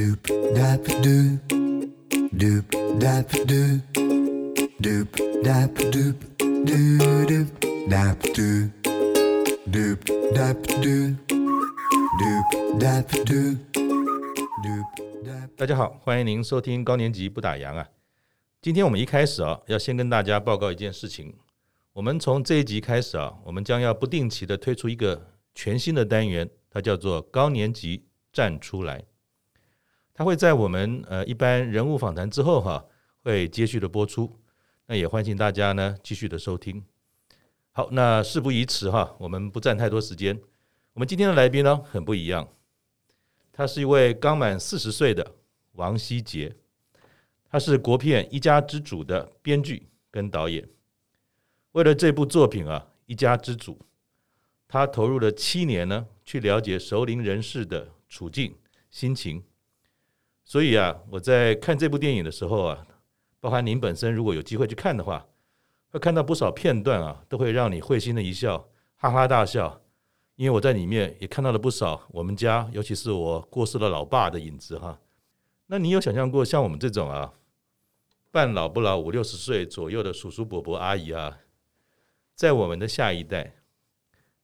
Doop dap doop, doop dap doop, doop dap doop, doo doop dap doop, doop dap doop, doop dap doop, doop dap. 大家好，欢迎您收听高年级不打烊啊。今天我们一开始啊，要先跟大家报告一件事情。我们从这一集开始啊，我们将要不定期的推出一个全新的单元，它叫做高年级站出来。它会在我们呃一般人物访谈之后哈、会接续的播出。那也欢迎大家呢继续的收听。好，那事不宜迟哈，我们不占太多时间。我们今天的来宾呢很不一样，他是一位刚满四十岁的王希杰，他是国片《一家之主》的编剧跟导演。为了这部作品啊，《一家之主》，他投入了七年呢，去了解熟龄人士的处境、心情。所以啊，我在看这部电影的时候啊，包含您本身如果有机会去看的话，会看到不少片段啊，都会让你会心的一笑，哈哈大笑。因为我在里面也看到了不少我们家，尤其是我过世的老爸的影子哈。那你有想象过像我们这种啊，半老不老五六十岁左右的叔叔伯伯阿姨啊，在我们的下一代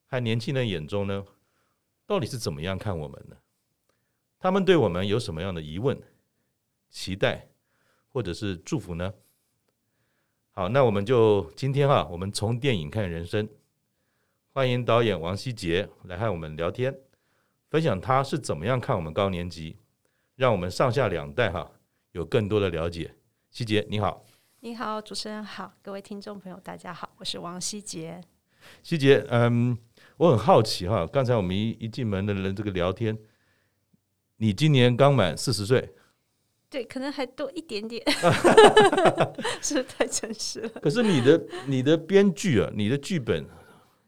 和年轻人眼中呢，到底是怎么样看我们呢？他们对我们有什么样的疑问、期待，或者是祝福呢？好，那我们就今天哈，我们从电影看人生，欢迎导演王希杰来和我们聊天，分享他是怎么样看我们高年级，让我们上下两代哈有更多的了解。希杰，你好。你好，主持人好，各位听众朋友，大家好，我是王希杰。希杰，嗯，我很好奇哈，刚才我们一一进门的人这个聊天。你今年刚满四十岁，对，可能还多一点点，是太诚实了？可是你的你的编剧啊，你的剧本，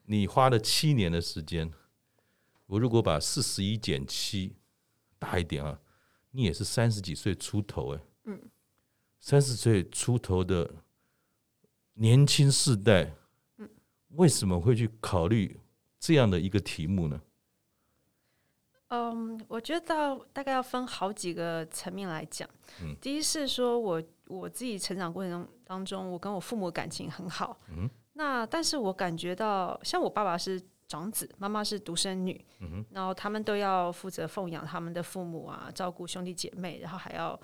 你花了七年的时间。我如果把四十一减七大一点啊，你也是三十几岁出头哎，嗯，三十岁出头的年轻世代，嗯，为什么会去考虑这样的一个题目呢？嗯，um, 我觉得大概要分好几个层面来讲。嗯，第一是说我我自己成长过程中当中，我跟我父母感情很好。嗯，那但是我感觉到，像我爸爸是长子，妈妈是独生女。嗯，然后他们都要负责奉养他们的父母啊，照顾兄弟姐妹，然后还要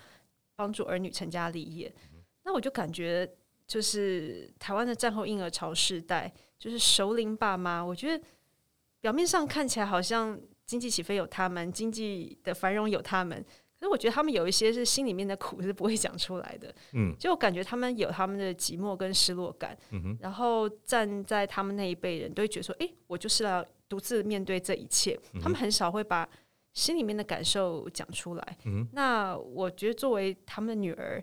帮助儿女成家立业。嗯，那我就感觉，就是台湾的战后婴儿潮世代，就是熟龄爸妈，我觉得表面上看起来好像。经济起飞有他们，经济的繁荣有他们，可是我觉得他们有一些是心里面的苦是不会讲出来的。嗯，就感觉他们有他们的寂寞跟失落感。嗯哼，然后站在他们那一辈人都会觉得说：“哎，我就是要独自面对这一切。”他们很少会把心里面的感受讲出来。嗯，那我觉得作为他们的女儿，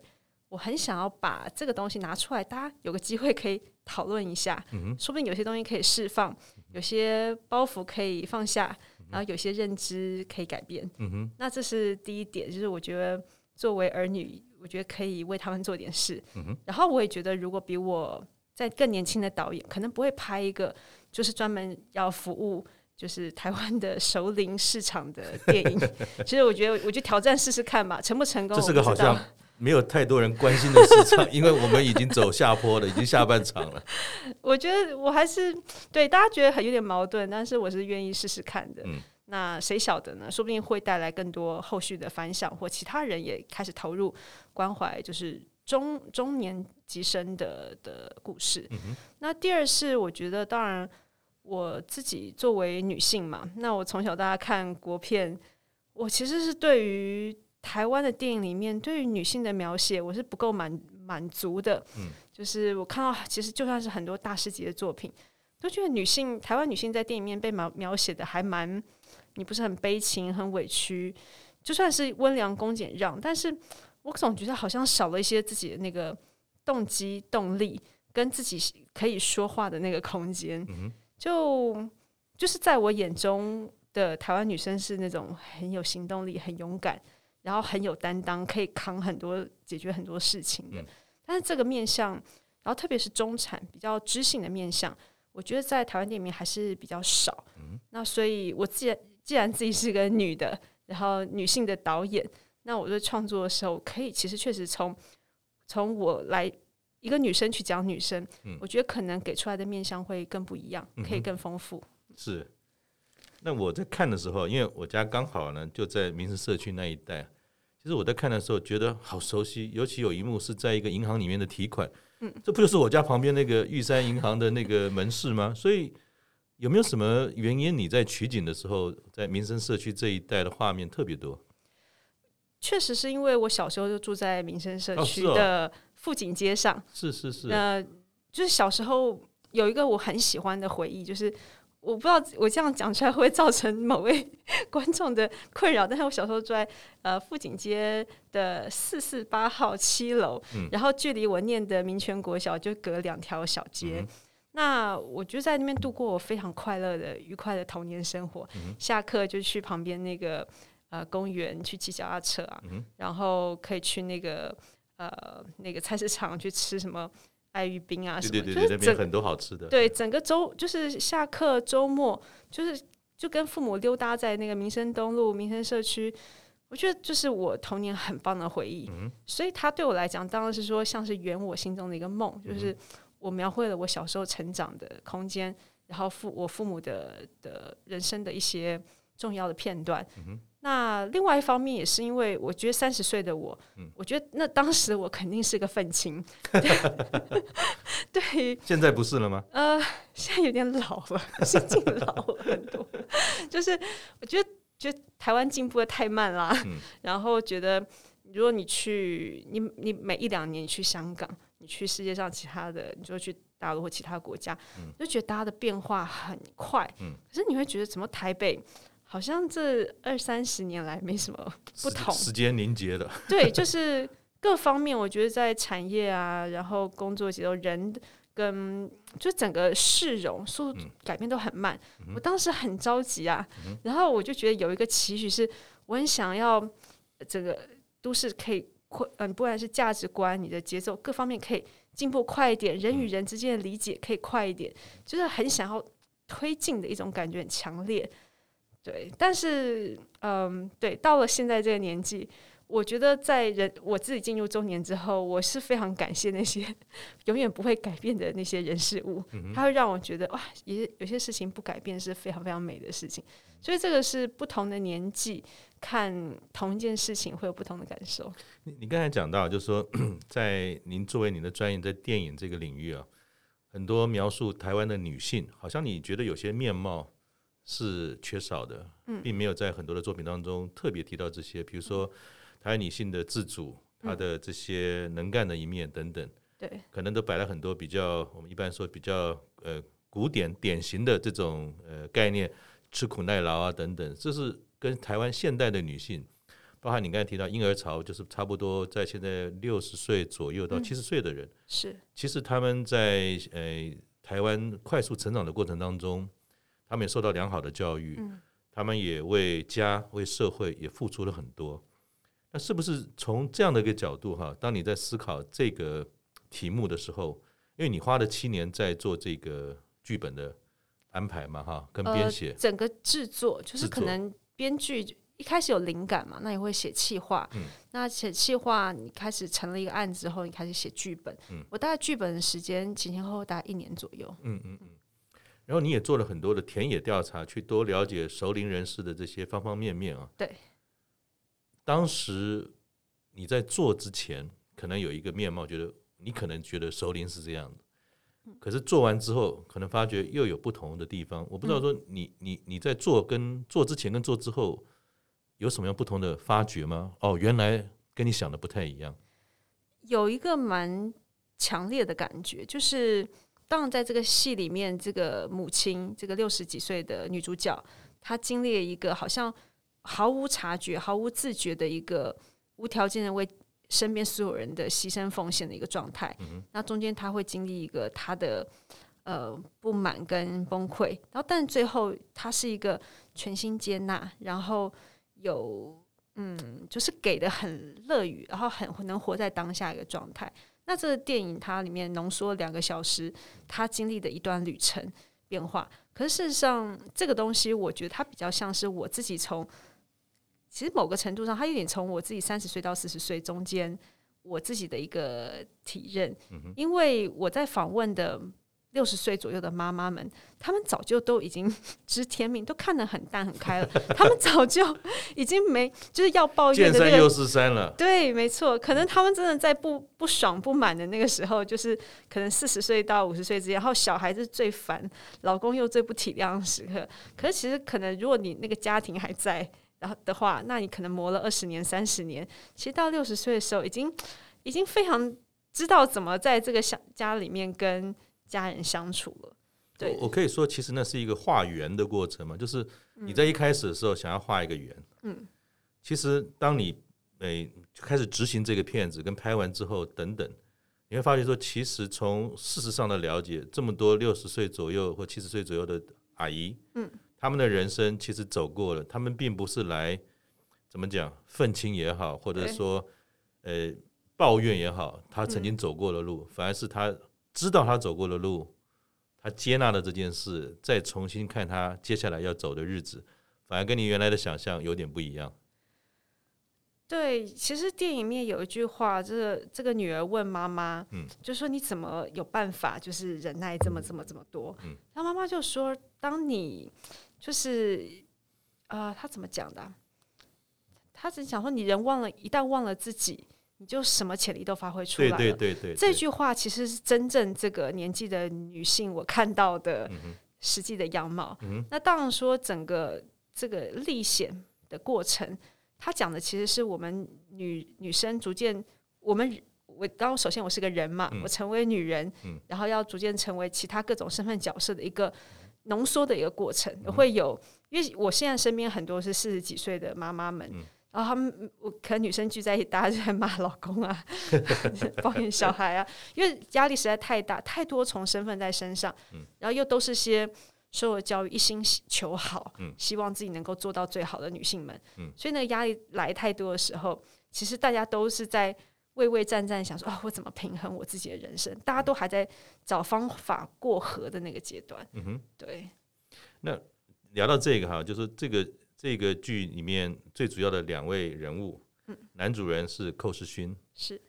我很想要把这个东西拿出来，大家有个机会可以讨论一下。嗯，说不定有些东西可以释放，有些包袱可以放下。然后有些认知可以改变，嗯哼，那这是第一点，就是我觉得作为儿女，我觉得可以为他们做点事，嗯哼。然后我也觉得，如果比我在更年轻的导演，可能不会拍一个就是专门要服务就是台湾的熟龄市场的电影。其实我觉得，我就挑战试试看吧，成不成功？这是个好像没有太多人关心的市场，因为我们已经走下坡了，已经下半场了。我觉得我还是对大家觉得很有点矛盾，但是我是愿意试试看的。嗯。那谁晓得呢？说不定会带来更多后续的反响，或其他人也开始投入关怀，就是中中年级生的的故事。嗯。那第二是，我觉得当然我自己作为女性嘛，那我从小到大看国片，我其实是对于台湾的电影里面对于女性的描写，我是不够满满足的。嗯。就是我看到，其实就算是很多大师级的作品，都觉得女性台湾女性在电影里面被描描写的还蛮。你不是很悲情、很委屈，就算是温良恭俭让，但是我总觉得好像少了一些自己的那个动机、动力，跟自己可以说话的那个空间。嗯。就就是在我眼中的台湾女生是那种很有行动力、很勇敢，然后很有担当，可以扛很多、解决很多事情的。嗯。但是这个面向，然后特别是中产比较知性的面向，我觉得在台湾电影里面还是比较少。嗯。那所以我既然。既然自己是个女的，然后女性的导演，那我在创作的时候，可以其实确实从从我来一个女生去讲女生，嗯，我觉得可能给出来的面相会更不一样，可以更丰富。是。那我在看的时候，因为我家刚好呢就在民生社区那一带，其实我在看的时候觉得好熟悉，尤其有一幕是在一个银行里面的提款，嗯，这不就是我家旁边那个玉山银行的那个门市吗？所以有没有什么原因你在取景的时候，在民生社区这一带的画面特别多？确实是因为我小时候就住在民生社区的富锦街上，哦，是是是，那，就是小时候有一个我很喜欢的回忆，就是。我不知道我这样讲出来会造成某位 观众的困扰，但是我小时候住在呃富锦街的四四八号七楼，嗯、然后距离我念的民权国小就隔两条小街，嗯、那我就在那边度过我非常快乐的、愉快的童年生活。嗯、下课就去旁边那个呃公园去骑脚踏车啊，嗯、然后可以去那个呃那个菜市场去吃什么。爱玉冰啊，什么？对对对，就是那边很多好吃的。对，整个周就是下课周末，就是就跟父母溜达在那个民生东路、民生社区，我觉得就是我童年很棒的回忆。嗯，所以他对我来讲，当然是说像是圆我心中的一个梦，就是我描绘了我小时候成长的空间，然后父我父母的的人生的一些重要的片段。嗯那另外一方面也是因为我觉得三十岁的我，嗯、我觉得那当时我肯定是个愤青，对。现在不是了吗？呃，现在有点老了，心境老了很多。就是我觉得，觉得台湾进步的太慢啦。嗯、然后觉得，如果你去，你你每一两年你去香港，你去世界上其他的，你就去大陆或其他国家，嗯、就觉得大家的变化很快。嗯、可是你会觉得，怎么台北？好像这二三十年来没什么不同，时间凝结的。对，就是各方面，我觉得在产业啊，然后工作节奏、人跟就整个市容速度改变都很慢。嗯、我当时很着急啊，嗯、然后我就觉得有一个期许是，我很想要这个都市可以快，嗯，不管是价值观、你的节奏各方面可以进步快一点，人与人之间的理解可以快一点，嗯、就是很想要推进的一种感觉很强烈。对，但是，嗯，对，到了现在这个年纪，我觉得在人我自己进入中年之后，我是非常感谢那些 永远不会改变的那些人事物，嗯、它会让我觉得哇，也有些事情不改变是非常非常美的事情。所以这个是不同的年纪看同一件事情会有不同的感受。你你刚才讲到，就是说，在您作为您的专业在电影这个领域啊，很多描述台湾的女性，好像你觉得有些面貌。是缺少的，并没有在很多的作品当中特别提到这些，比如说台湾女性的自主，她的这些能干的一面等等，对，可能都摆了很多比较我们一般说比较呃古典典型的这种呃概念，吃苦耐劳啊等等，这是跟台湾现代的女性，包含你刚才提到婴儿潮，就是差不多在现在六十岁左右到七十岁的人，是，其实他们在呃台湾快速成长的过程当中。他们也受到良好的教育，嗯、他们也为家、为社会也付出了很多。那是不是从这样的一个角度哈？当你在思考这个题目的时候，因为你花了七年在做这个剧本的安排嘛，哈，跟编写、呃、整个制作，就是可能编剧一开始有灵感嘛，那你会写气划，嗯、那写气划，你开始成了一个案子之后，你开始写剧本。嗯、我大概剧本的时间前前后后大概一年左右。嗯嗯嗯。然后你也做了很多的田野调查，去多了解熟龄人士的这些方方面面啊。对。当时你在做之前，可能有一个面貌，觉得你可能觉得熟龄是这样的。可是做完之后，可能发觉又有不同的地方。我不知道说你你你在做跟做之前跟做之后有什么样不同的发觉吗？哦，原来跟你想的不太一样。有一个蛮强烈的感觉，就是。当然，在这个戏里面，这个母亲，这个六十几岁的女主角，她经历了一个好像毫无察觉、毫无自觉的一个无条件的为身边所有人的牺牲奉献的一个状态。嗯、那中间她会经历一个她的呃不满跟崩溃，然后但最后她是一个全心接纳，然后有嗯，就是给的很乐于，然后很能活在当下一个状态。那这个电影它里面浓缩两个小时，他经历的一段旅程变化。可是事实上，这个东西我觉得它比较像是我自己从其实某个程度上，它有点从我自己三十岁到四十岁中间，我自己的一个体认。因为我在访问的六十岁左右的妈妈们，他们早就都已经 知天命，都看得很淡很开了。他们早就已经没就是要抱怨的那个。见山又是山了。对，没错。可能他们真的在不不爽不满的那个时候，就是可能四十岁到五十岁之间，然后小孩子最烦，老公又最不体谅的时刻。可是其实可能，如果你那个家庭还在。然后的话，那你可能磨了二十年、三十年，其实到六十岁的时候，已经已经非常知道怎么在这个小家里面跟家人相处了。对，我可以说，其实那是一个画圆的过程嘛，就是你在一开始的时候想要画一个圆，嗯，其实当你诶开始执行这个片子跟拍完之后等等，你会发现说，其实从事实上的了解，这么多六十岁左右或七十岁左右的阿姨，嗯。他们的人生其实走过了，他们并不是来怎么讲愤青也好，或者说呃抱怨也好，他曾经走过的路，反而是他知道他走过的路，他接纳了这件事，再重新看他接下来要走的日子，反而跟你原来的想象有点不一样。对，其实电影里面有一句话，这个这个女儿问妈妈，嗯，就说你怎么有办法，就是忍耐这么这么这么多？嗯，她妈妈就说，当你就是，呃，她怎么讲的？她只想说，你人忘了，一旦忘了自己，你就什么潜力都发挥出来了。对对对对，这句话其实是真正这个年纪的女性我看到的实际的样貌。嗯、那当然说，整个这个历险的过程，他讲的其实是我们女女生逐渐，我们我刚首先我是个人嘛，嗯、我成为女人，嗯、然后要逐渐成为其他各种身份角色的一个。浓缩的一个过程，会有，因为我现在身边很多是四十几岁的妈妈们，嗯、然后他们，我可能女生聚在一起，大家就在骂老公啊，抱怨小孩啊，因为压力实在太大，太多重身份在身上，嗯、然后又都是些受了教育，一心求好，嗯、希望自己能够做到最好的女性们，嗯、所以那个压力来太多的时候，其实大家都是在。畏畏战战，想说啊、哦，我怎么平衡我自己的人生？大家都还在找方法过河的那个阶段。嗯哼，对。那聊到这个哈，就是这个这个剧里面最主要的两位人物，嗯，男主人是寇世勋，是，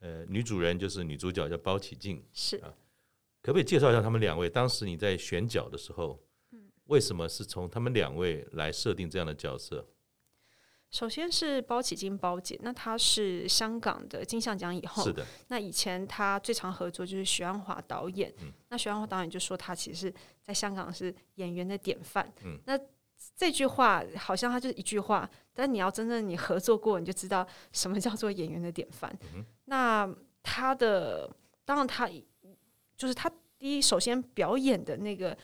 呃，女主人就是女主角叫包起静，是啊。可不可以介绍一下他们两位？当时你在选角的时候，嗯，为什么是从他们两位来设定这样的角色？首先是包启静包姐，那她是香港的金像奖以后，是的。那以前她最常合作就是许鞍华导演，嗯、那许鞍华导演就说她其实是在香港是演员的典范。嗯、那这句话好像他就是一句话，但你要真正你合作过，你就知道什么叫做演员的典范。嗯、那他的当然他就是他第一首先表演的那个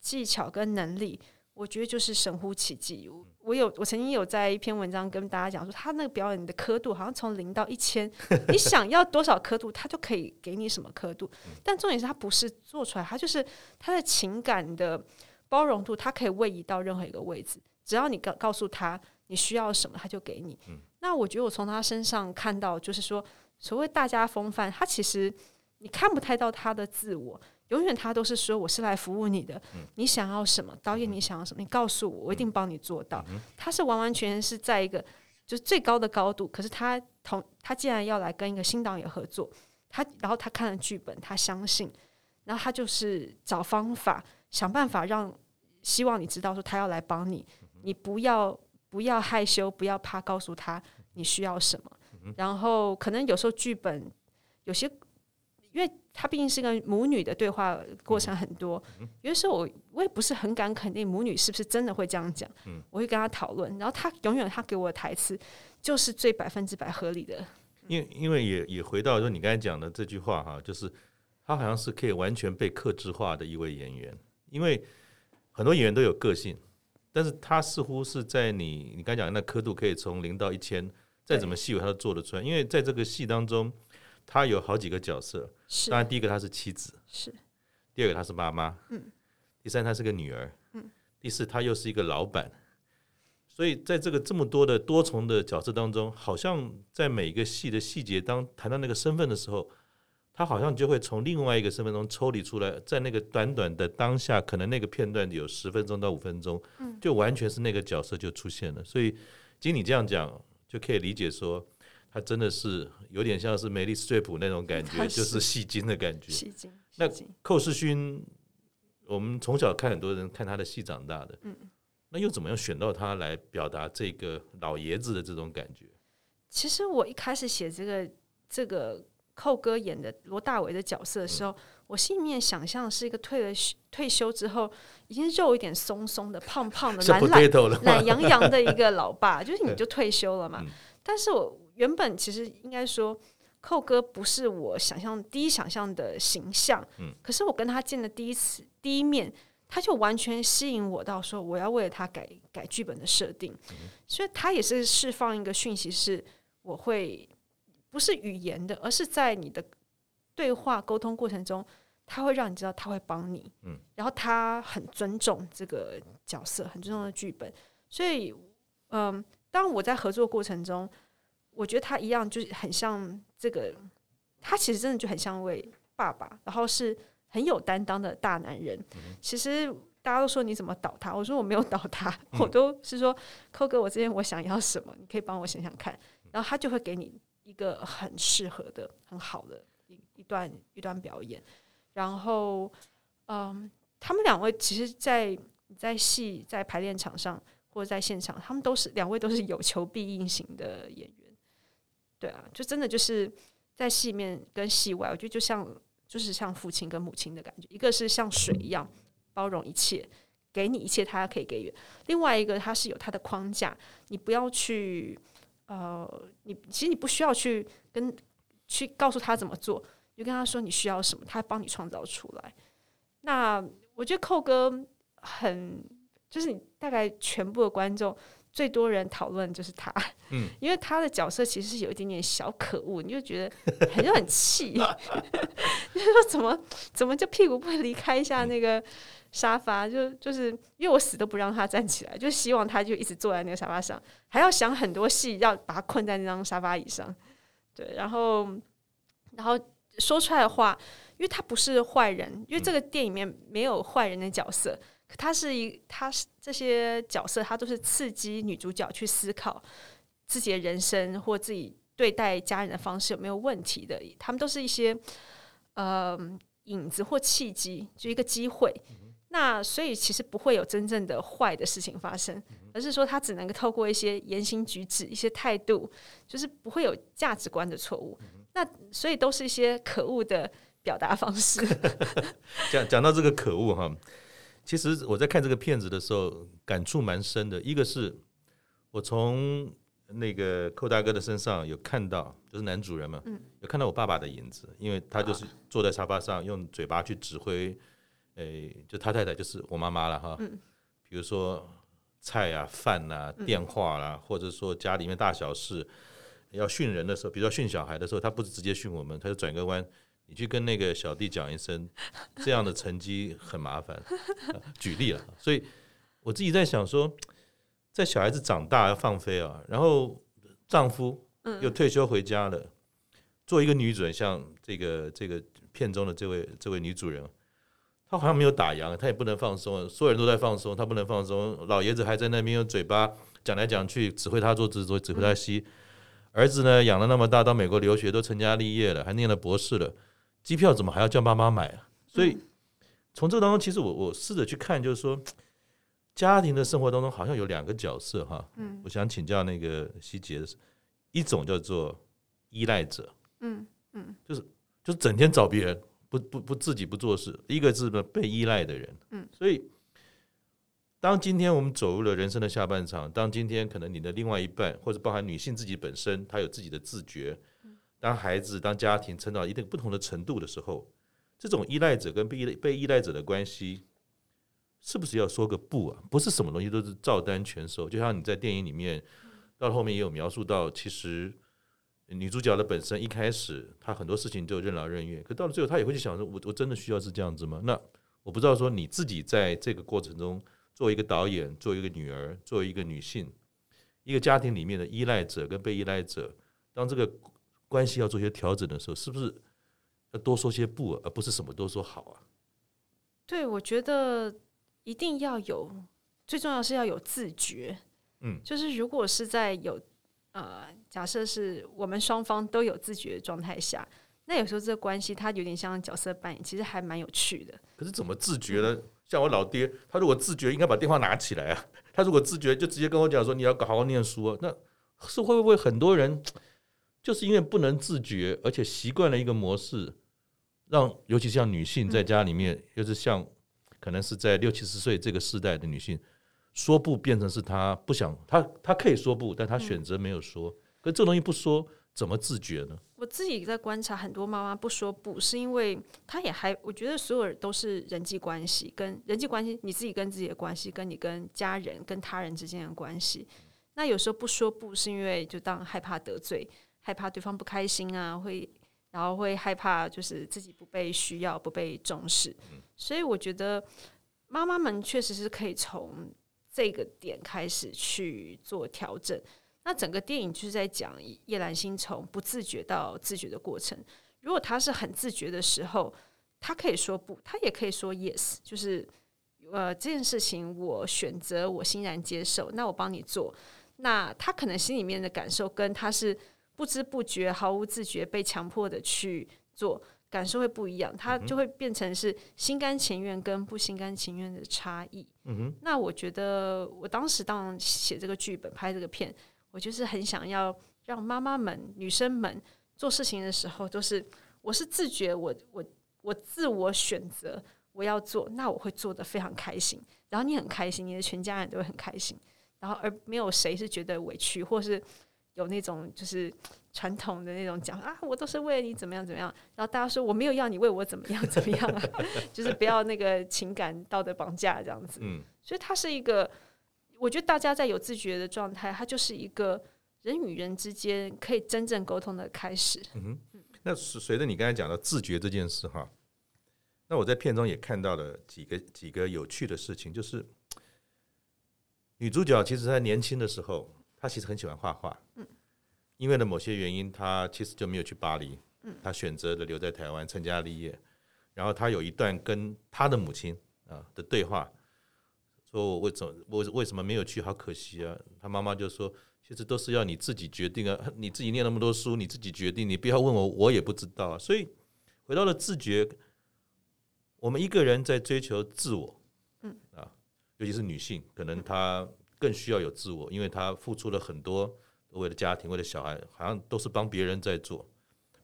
技巧跟能力。我觉得就是神乎其技。我有，我曾经有在一篇文章跟大家讲说，他那个表演的刻度好像从零到一千，你想要多少刻度，他就可以给你什么刻度。但重点是他不是做出来，他就是他的情感的包容度，他可以位移到任何一个位置，只要你告告诉他你需要什么，他就给你。那我觉得我从他身上看到，就是说所谓大家风范，他其实你看不太到他的自我。永远他都是说，我是来服务你的，你想要什么？导演你想要什么？你告诉我，我一定帮你做到。他是完完全全是在一个就是最高的高度。可是他同他既然要来跟一个新导演合作，他然后他看了剧本，他相信，然后他就是找方法想办法让希望你知道说他要来帮你，你不要不要害羞，不要怕告诉他你需要什么。然后可能有时候剧本有些。因为他毕竟是个母女的对话过程很多，有的时候我我也不是很敢肯定母女是不是真的会这样讲，我会跟他讨论，然后他永远他给我的台词就是最百分之百合理的。因为因为也也回到说你刚才讲的这句话哈，就是他好像是可以完全被克制化的一位演员，因为很多演员都有个性，但是他似乎是在你你刚才讲的那刻度可以从零到一千，再怎么细微他都做得出来，因为在这个戏当中。他有好几个角色，是。当然第一个他是妻子，是。第二个他是妈妈，嗯，第三他是个女儿，嗯，第四他又是一个老板，所以在这个这么多的多重的角色当中，好像在每一个戏的细节当谈到那个身份的时候，他好像就会从另外一个身份中抽离出来，在那个短短的当下，可能那个片段有十分钟到五分钟，嗯，就完全是那个角色就出现了，所以经你这样讲，就可以理解说，他真的是有点像是梅丽史翠普那种感觉，是就是戏精的感觉。戏精。那寇世勋，我们从小看很多人看他的戏长大的，嗯，那又怎么样选到他来表达这个老爷子的这种感觉？其实我一开始写这个这个寇哥演的罗大为的角色的时候，嗯、我心里面想象是一个退了退休之后，已经肉有点松松的、胖胖的、懒懒、懒洋洋的一个老爸，就是你就退休了嘛。嗯、但是我原本其实应该说，寇哥不是我想象第一想象的形象。嗯、可是我跟他见的第一次第一面，他就完全吸引我到说，我要为了他改改剧本的设定。嗯、所以他也是释放一个讯息是。我会不是语言的，而是在你的对话沟通过程中，他会让你知道他会帮你，嗯，然后他很尊重这个角色，很尊重的剧本，所以，嗯，当我在合作过程中，我觉得他一样就是很像这个，他其实真的就很像一位爸爸，然后是很有担当的大男人。其实大家都说你怎么导他，我说我没有导他，我都是说，扣哥，我这边我想要什么，你可以帮我想想看。然后他就会给你一个很适合的、很好的一一段一段表演。然后，嗯，他们两位其实在，在在戏在排练场上或者在现场，他们都是两位都是有求必应型的演员。对啊，就真的就是在戏面跟戏外，我觉得就像就是像父亲跟母亲的感觉。一个是像水一样包容一切，给你一切他可以给予；另外一个他是有他的框架，你不要去。呃，你其实你不需要去跟去告诉他怎么做，你就跟他说你需要什么，他帮你创造出来。那我觉得寇哥很，就是你大概全部的观众最多人讨论就是他，嗯，因为他的角色其实是有一点点小可恶，你就觉得很就 很气，就是说怎么怎么就屁股不离开一下那个。沙发就就是因为我死都不让他站起来，就希望他就一直坐在那个沙发上，还要想很多戏要把他困在那张沙发椅上。对，然后然后说出来的话，因为他不是坏人，因为这个电影里面没有坏人的角色，可他是一他是这些角色，他都是刺激女主角去思考自己的人生或自己对待家人的方式有没有问题的，他们都是一些呃影子或契机，就一个机会。那所以其实不会有真正的坏的事情发生，而是说他只能够透过一些言行举止、一些态度，就是不会有价值观的错误。那所以都是一些可恶的表达方式。讲讲到这个可恶哈，其实我在看这个片子的时候感触蛮深的。一个是我从那个寇大哥的身上有看到，就是男主人嘛，有看到我爸爸的影子，因为他就是坐在沙发上用嘴巴去指挥。诶，就他太太就是我妈妈了哈。嗯，比如说菜啊、饭啊、电话啦、啊，或者说家里面大小事要训人的时候，比如说训小孩的时候，他不是直接训我们，他就转个弯，你去跟那个小弟讲一声，这样的成绩很麻烦。举例了，所以我自己在想说，在小孩子长大要放飞啊，然后丈夫又退休回家了，做一个女主人，像这个这个片中的这位这位女主人。他好像没有打烊，他也不能放松，所有人都在放松，他不能放松。老爷子还在那边用嘴巴讲来讲去，指挥他做，指指挥他吸。儿子呢，养了那么大，到美国留学，都成家立业了，还念了博士了，机票怎么还要叫妈妈买啊？所以从这个当中，其实我我试着去看，就是说家庭的生活当中好像有两个角色哈。嗯，我想请教那个希杰，一种叫做依赖者，嗯嗯，就是就是整天找别人。不不不，自己不做事，一个是被依赖的人。嗯，所以当今天我们走入了人生的下半场，当今天可能你的另外一半，或者包含女性自己本身，她有自己的自觉。当孩子、当家庭成长到一定不同的程度的时候，这种依赖者跟被依被依赖者的关系，是不是要说个不啊？不是什么东西都是照单全收。就像你在电影里面到后面也有描述到，其实。女主角的本身一开始，她很多事情就任劳任怨，可到了最后，她也会去想说：“我我真的需要是这样子吗？”那我不知道说你自己在这个过程中，作为一个导演，作为一个女儿，作为一个女性，一个家庭里面的依赖者跟被依赖者，当这个关系要做些调整的时候，是不是要多说些不，而不是什么都说好啊？对，我觉得一定要有，最重要是要有自觉。嗯，就是如果是在有呃，假设是我们双方都有自觉的状态下，那有时候这个关系它有点像角色扮演，其实还蛮有趣的。可是怎么自觉呢？像我老爹，他如果自觉，应该把电话拿起来啊。他如果自觉，就直接跟我讲说：“你要好好念书啊。”那是会不会很多人就是因为不能自觉，而且习惯了一个模式，让尤其像女性在家里面，嗯、又是像可能是在六七十岁这个世代的女性，说不变成是他不想，他他可以说不，但他选择没有说。嗯、可这东西不说。怎么自觉呢？我自己在观察很多妈妈不说不，是因为她也还，我觉得所有人都是人际关系，跟人际关系，你自己跟自己的关系，跟你跟家人、跟他人之间的关系。那有时候不说不，是因为就当害怕得罪，害怕对方不开心啊，会然后会害怕就是自己不被需要、不被重视。所以我觉得妈妈们确实是可以从这个点开始去做调整。那整个电影就是在讲叶兰心从不自觉到自觉的过程。如果他是很自觉的时候，他可以说不，他也可以说 yes，就是呃这件事情我选择，我欣然接受，那我帮你做。那他可能心里面的感受跟他是不知不觉、毫无自觉被强迫的去做，感受会不一样，他就会变成是心甘情愿跟不心甘情愿的差异。嗯哼，那我觉得我当时当写这个剧本、拍这个片。我就是很想要让妈妈们、女生们做事情的时候，都是我是自觉我，我我我自我选择我要做，那我会做的非常开心。然后你很开心，你的全家人都会很开心。然后而没有谁是觉得委屈，或是有那种就是传统的那种讲啊，我都是为了你怎么样怎么样。然后大家说我没有要你为我怎么样 怎么样啊，就是不要那个情感道德绑架这样子。嗯，所以它是一个。我觉得大家在有自觉的状态，它就是一个人与人之间可以真正沟通的开始。嗯哼，那随着你刚才讲到自觉这件事哈，那我在片中也看到了几个几个有趣的事情，就是女主角其实在年轻的时候，她其实很喜欢画画。嗯，因为呢某些原因，他其实就没有去巴黎。嗯，他选择了留在台湾成家立业。然后他有一段跟他的母亲啊的对话。说我为什么我为什么没有去？好可惜啊！他妈妈就说：“其实都是要你自己决定啊！你自己念那么多书，你自己决定，你不要问我，我也不知道啊。”所以回到了自觉，我们一个人在追求自我，嗯啊，尤其是女性，可能她更需要有自我，因为她付出了很多，为了家庭，为了小孩，好像都是帮别人在做，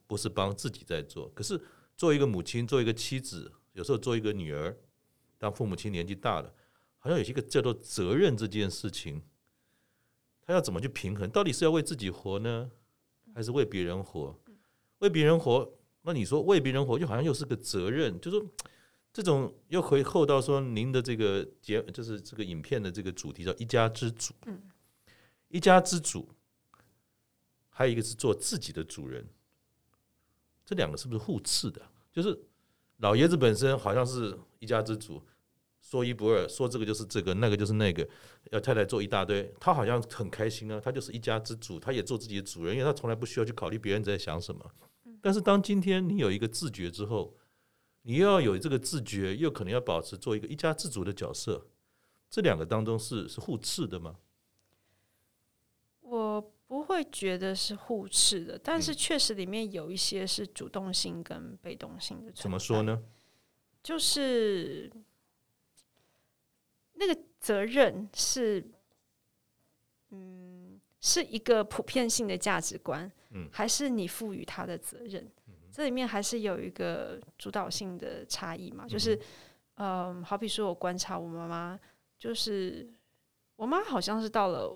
不是帮自己在做。可是做一个母亲，做一个妻子，有时候做一个女儿，当父母亲年纪大了。好像有一个叫做责任这件事情，他要怎么去平衡？到底是要为自己活呢，还是为别人活？为别人活，那你说为别人活，就好像又是个责任。就是这种又可以扣到说您的这个节，就是这个影片的这个主题叫“一家之主”。一家之主，还有一个是做自己的主人，这两个是不是互斥的？就是老爷子本身好像是一家之主。说一不二，说这个就是这个，那个就是那个，要太太做一大堆，他好像很开心啊，他就是一家之主，他也做自己的主人，因为他从来不需要去考虑别人在想什么。但是当今天你有一个自觉之后，你又要有这个自觉，又可能要保持做一个一家之主的角色，这两个当中是是互斥的吗？我不会觉得是互斥的，但是确实里面有一些是主动性跟被动性的。怎么说呢？就是。那个责任是，嗯，是一个普遍性的价值观，嗯，还是你赋予他的责任？嗯，这里面还是有一个主导性的差异嘛？就是，嗯，好比说我观察我妈妈，就是我妈好像是到了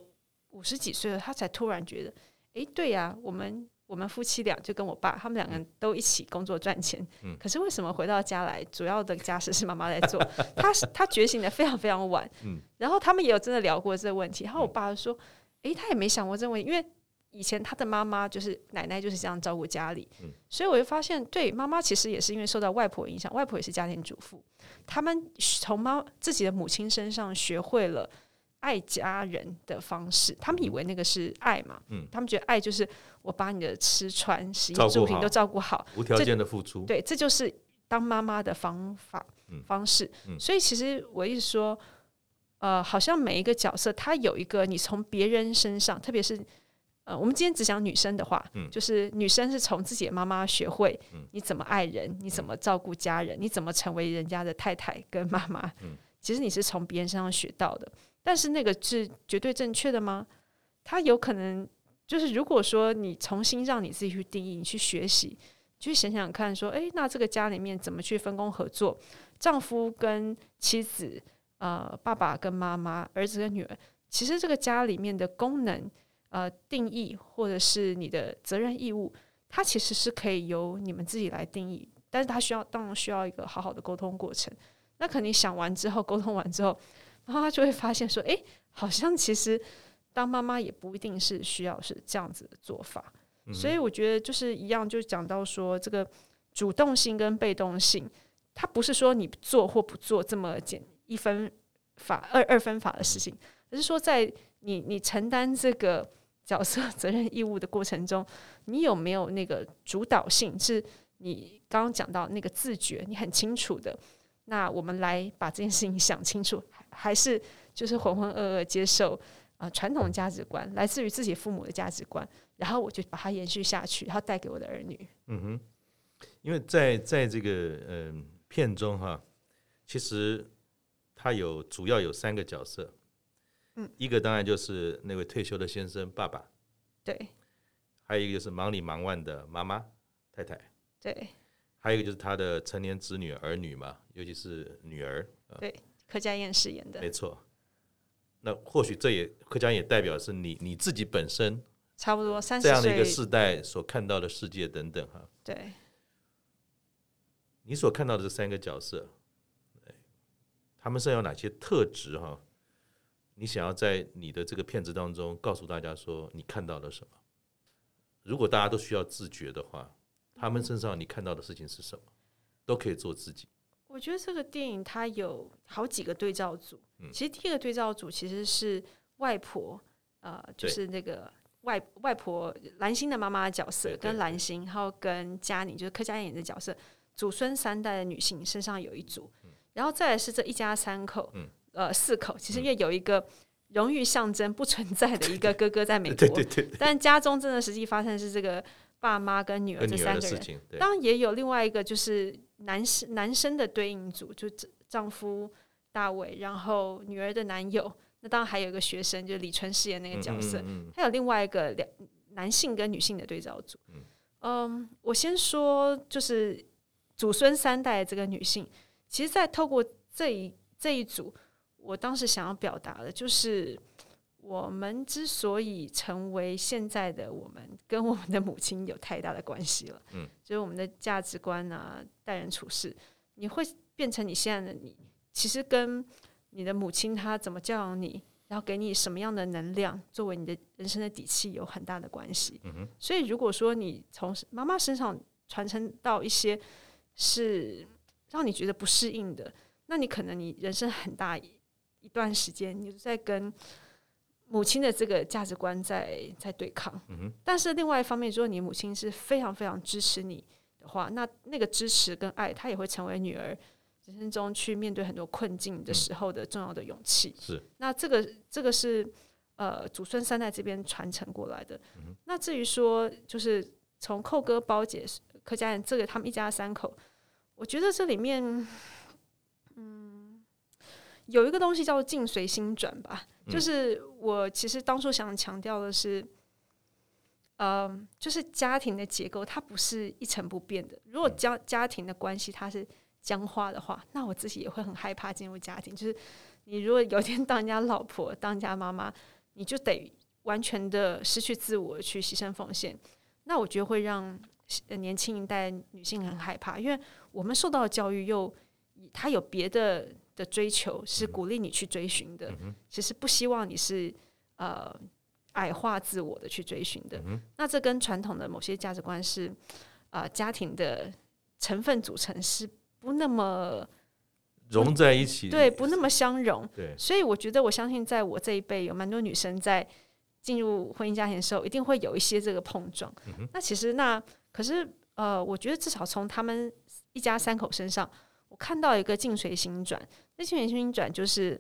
五十几岁了，他才突然觉得，哎，对呀，我们。我们夫妻俩就跟我爸，他们两个人都一起工作赚钱。嗯、可是为什么回到家来，主要的家事是妈妈在做？他他觉醒的非常非常晚。嗯、然后他们也有真的聊过这个问题。然后我爸说：“哎，他也没想过这个问题，因为以前他的妈妈就是奶奶就是这样照顾家里。嗯、所以我就发现，对妈妈其实也是因为受到外婆影响，外婆也是家庭主妇，他们从妈自己的母亲身上学会了。”爱家人的方式，他们以为那个是爱嘛？嗯，他们觉得爱就是我把你的吃穿、洗衣住行都照顾好，无条件的付出。对，这就是当妈妈的方法、嗯、方式。嗯、所以其实我一直说，呃，好像每一个角色，他有一个你从别人身上，特别是呃，我们今天只讲女生的话，嗯，就是女生是从自己的妈妈学会，你怎么爱人，你怎么照顾家人，你怎么成为人家的太太跟妈妈，嗯，其实你是从别人身上学到的。但是那个是绝对正确的吗？他有可能就是，如果说你重新让你自己去定义，你去学习，去想想看，说，诶，那这个家里面怎么去分工合作？丈夫跟妻子，呃，爸爸跟妈妈，儿子跟女儿，其实这个家里面的功能，呃，定义或者是你的责任义务，它其实是可以由你们自己来定义，但是它需要，当然需要一个好好的沟通过程。那可能想完之后，沟通完之后。然后他就会发现说：“诶，好像其实当妈妈也不一定是需要是这样子的做法。嗯”所以我觉得就是一样，就讲到说这个主动性跟被动性，它不是说你做或不做这么简一分法二二分法的事情，而是说在你你承担这个角色责任义务的过程中，你有没有那个主导性？是你刚刚讲到那个自觉，你很清楚的。那我们来把这件事情想清楚。还是就是浑浑噩噩接受啊传统价值观，来自于自己父母的价值观，然后我就把它延续下去，然后带给我的儿女。嗯哼，因为在在这个嗯、呃、片中哈，其实他有主要有三个角色，嗯，一个当然就是那位退休的先生爸爸，对，还有一个就是忙里忙外的妈妈太太，对，还有一个就是他的成年子女儿女嘛，尤其是女儿，对。柯佳燕饰演的，没错。那或许这也柯佳嬿也代表是你你自己本身差不多三十这样的一个世代所看到的世界等等哈。对，你所看到的这三个角色，他们身上有哪些特质哈？你想要在你的这个片子当中告诉大家说你看到了什么？如果大家都需要自觉的话，他们身上你看到的事情是什么？都可以做自己。我觉得这个电影它有好几个对照组。其实第一个对照组其实是外婆，呃，就是那个外外婆蓝心的妈妈的角色，跟蓝心，然后跟佳宁，就是柯佳嬿的角色，祖孙三代的女性身上有一组。然后再来是这一家三口，呃，四口，其实因为有一个荣誉象征不存在的一个 哥哥在美国，但家中真的实际发生的是这个爸妈跟女儿这三个人。当然也有另外一个就是。男生男生的对应组就丈夫大卫，然后女儿的男友，那当然还有一个学生，就是李春饰演那个角色，还有另外一个两男性跟女性的对照组。嗯，我先说就是祖孙三代这个女性，其实，在透过这一这一组，我当时想要表达的就是。我们之所以成为现在的我们，跟我们的母亲有太大的关系了。嗯，就是我们的价值观啊，待人处事，你会变成你现在的你，其实跟你的母亲她怎么教养你，然后给你什么样的能量，作为你的人生的底气，有很大的关系。嗯哼。所以如果说你从妈妈身上传承到一些是让你觉得不适应的，那你可能你人生很大一段时间，你就在跟。母亲的这个价值观在在对抗，但是另外一方面，如果你母亲是非常非常支持你的话，那那个支持跟爱，她也会成为女儿人生中去面对很多困境的时候的重要的勇气。是，那这个这个是呃祖孙三代这边传承过来的。嗯，那至于说，就是从寇哥、包姐、柯家人这个他们一家三口，我觉得这里面，嗯，有一个东西叫做境随心转吧。就是我其实当初想强调的是，嗯，就是家庭的结构它不是一成不变的。如果家家庭的关系它是僵化的话，那我自己也会很害怕进入家庭。就是你如果有一天当人家老婆、当人家妈妈，你就得完全的失去自我去牺牲奉献。那我觉得会让年轻一代女性很害怕，因为我们受到的教育又他有别的。的追求是鼓励你去追寻的，其实不希望你是呃矮化自我的去追寻的。那这跟传统的某些价值观是呃家庭的成分组成是不那么融在一起，对，不那么相融。对，所以我觉得我相信，在我这一辈有蛮多女生在进入婚姻家庭的时候，一定会有一些这个碰撞。那其实那可是呃，我觉得至少从他们一家三口身上。我看到一个境随心转，那境随心转就是，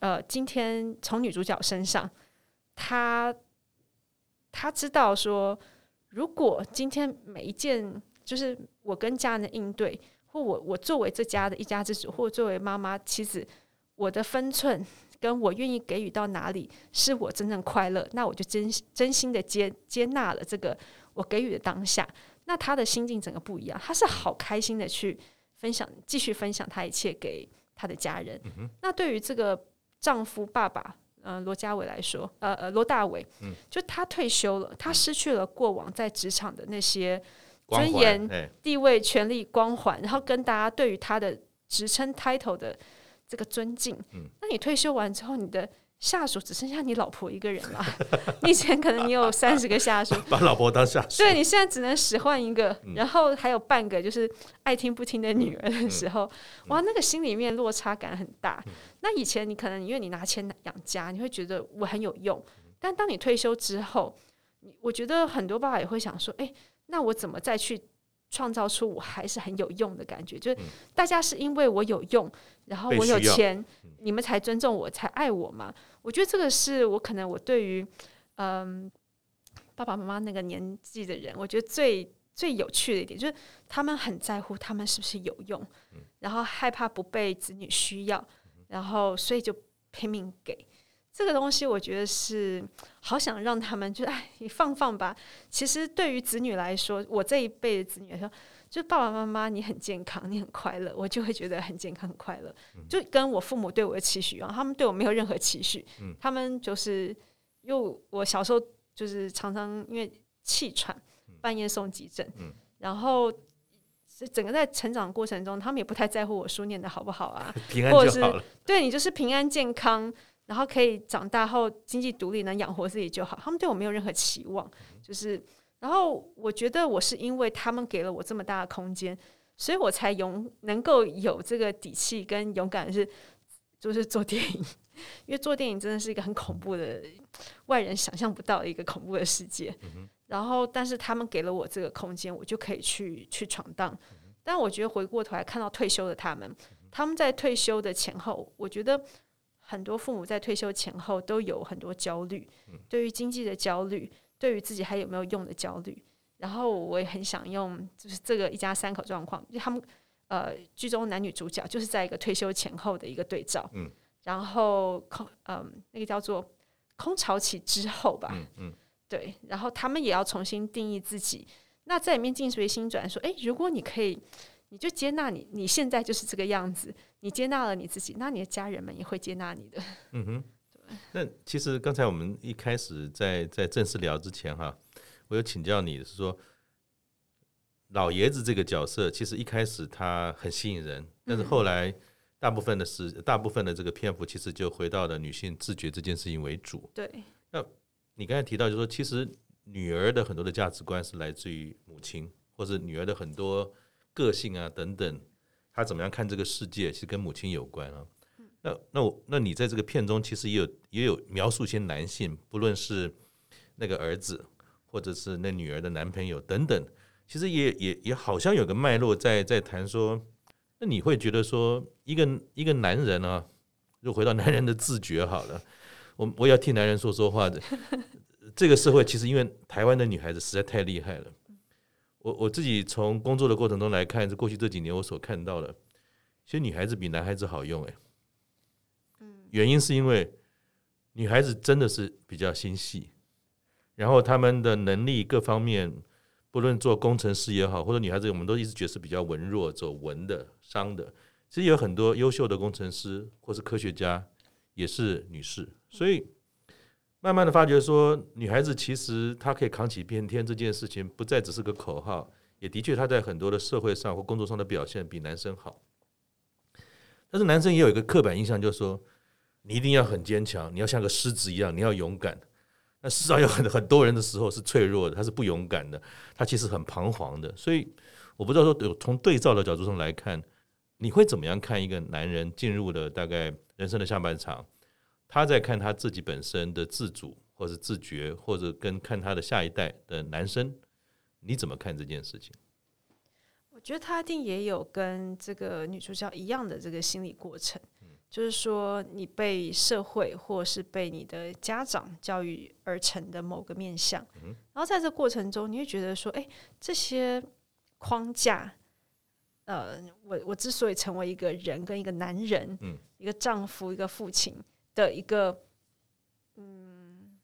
呃，今天从女主角身上，她她知道说，如果今天每一件就是我跟家人的应对，或我我作为这家的一家之主，或作为妈妈妻子，我的分寸跟我愿意给予到哪里，是我真正快乐，那我就真真心的接接纳了这个我给予的当下。那他的心境整个不一样，他是好开心的去分享，继续分享他一切给他的家人。嗯、那对于这个丈夫爸爸，呃，罗家伟来说，呃呃，罗大伟，嗯，就他退休了，他失去了过往在职场的那些尊严、地位、权力、光环，然后跟大家对于他的职称 title 的这个尊敬。嗯，那你退休完之后，你的。下属只剩下你老婆一个人了。你以前可能你有三十个下属，把老婆当下属。对，你现在只能使唤一个，然后还有半个就是爱听不听的女儿的时候，哇，那个心里面落差感很大。那以前你可能因为你拿钱养家，你会觉得我很有用，但当你退休之后，我觉得很多爸爸也会想说，哎，那我怎么再去创造出我还是很有用的感觉？就是大家是因为我有用，然后我有钱，你们才尊重我，才爱我嘛？我觉得这个是我可能我对于嗯爸爸妈妈那个年纪的人，我觉得最最有趣的一点就是他们很在乎他们是不是有用，然后害怕不被子女需要，然后所以就拼命给这个东西。我觉得是好想让他们就哎，你放放吧。其实对于子女来说，我这一辈的子女来说。就爸爸妈妈，你很健康，你很快乐，我就会觉得很健康、很快乐。就跟我父母对我的期许一样，他们对我没有任何期许。他们就是，因为我小时候就是常常因为气喘，半夜送急诊。然后整个在成长过程中，他们也不太在乎我书念的好不好啊，或者是对你就是平安健康，然后可以长大后经济独立，能养活自己就好。他们对我没有任何期望，就是。然后我觉得我是因为他们给了我这么大的空间，所以我才勇能够有这个底气跟勇敢是，就是做电影。因为做电影真的是一个很恐怖的，外人想象不到的一个恐怖的世界。然后，但是他们给了我这个空间，我就可以去去闯荡。但我觉得回过头来看到退休的他们，他们在退休的前后，我觉得很多父母在退休前后都有很多焦虑，对于经济的焦虑。对于自己还有没有用的焦虑，然后我也很想用，就是这个一家三口状况，就他们呃剧中男女主角就是在一个退休前后的一个对照，嗯，然后空嗯、呃、那个叫做空巢期之后吧，嗯，嗯。对，然后他们也要重新定义自己，那在里面进随心转说，哎，如果你可以，你就接纳你你现在就是这个样子，你接纳了你自己，那你的家人们也会接纳你的，嗯哼。那其实刚才我们一开始在在正式聊之前哈，我有请教你是说，老爷子这个角色其实一开始他很吸引人，但是后来大部分的是大部分的这个篇幅其实就回到了女性自觉这件事情为主。对。那你刚才提到就是说，其实女儿的很多的价值观是来自于母亲，或者女儿的很多个性啊等等，他怎么样看这个世界，其实跟母亲有关啊。那那我那你在这个片中其实也有也有描述一些男性，不论是那个儿子，或者是那女儿的男朋友等等，其实也也也好像有个脉络在在谈说，那你会觉得说一个一个男人啊，又回到男人的自觉好了，我我要替男人说说话的，这个社会其实因为台湾的女孩子实在太厉害了，我我自己从工作的过程中来看，这过去这几年我所看到的，其实女孩子比男孩子好用诶。原因是因为女孩子真的是比较心细，然后她们的能力各方面，不论做工程师也好，或者女孩子，我们都一直觉得是比较文弱、走文的、商的。其实有很多优秀的工程师或是科学家也是女士，所以慢慢的发觉说，女孩子其实她可以扛起一片天这件事情，不再只是个口号，也的确她在很多的社会上或工作上的表现比男生好。但是男生也有一个刻板印象，就是说。你一定要很坚强，你要像个狮子一样，你要勇敢。那世上有很很多人的时候是脆弱的，他是不勇敢的，他其实很彷徨的。所以我不知道说，从对照的角度上来看，你会怎么样看一个男人进入了大概人生的下半场，他在看他自己本身的自主，或者自觉，或者跟看他的下一代的男生，你怎么看这件事情？我觉得他一定也有跟这个女主角一样的这个心理过程。就是说你被社会或是被你的家长教育而成的某个面相，然后在这过程中，你会觉得说，哎，这些框架，呃，我我之所以成为一个人，跟一个男人，一个丈夫，一个父亲的一个，嗯，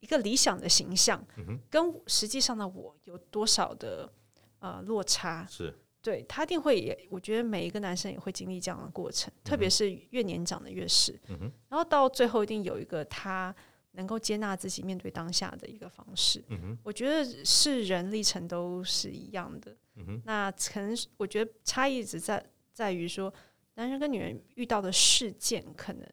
一个理想的形象，跟实际上的我有多少的呃落差？是。对，他一定会也，我觉得每一个男生也会经历这样的过程，嗯、特别是越年长的越是。嗯、然后到最后一定有一个他能够接纳自己、面对当下的一个方式。嗯、哼我觉得是人历程都是一样的。嗯、哼那可能我觉得差异只在在于说，男人跟女人遇到的事件，可能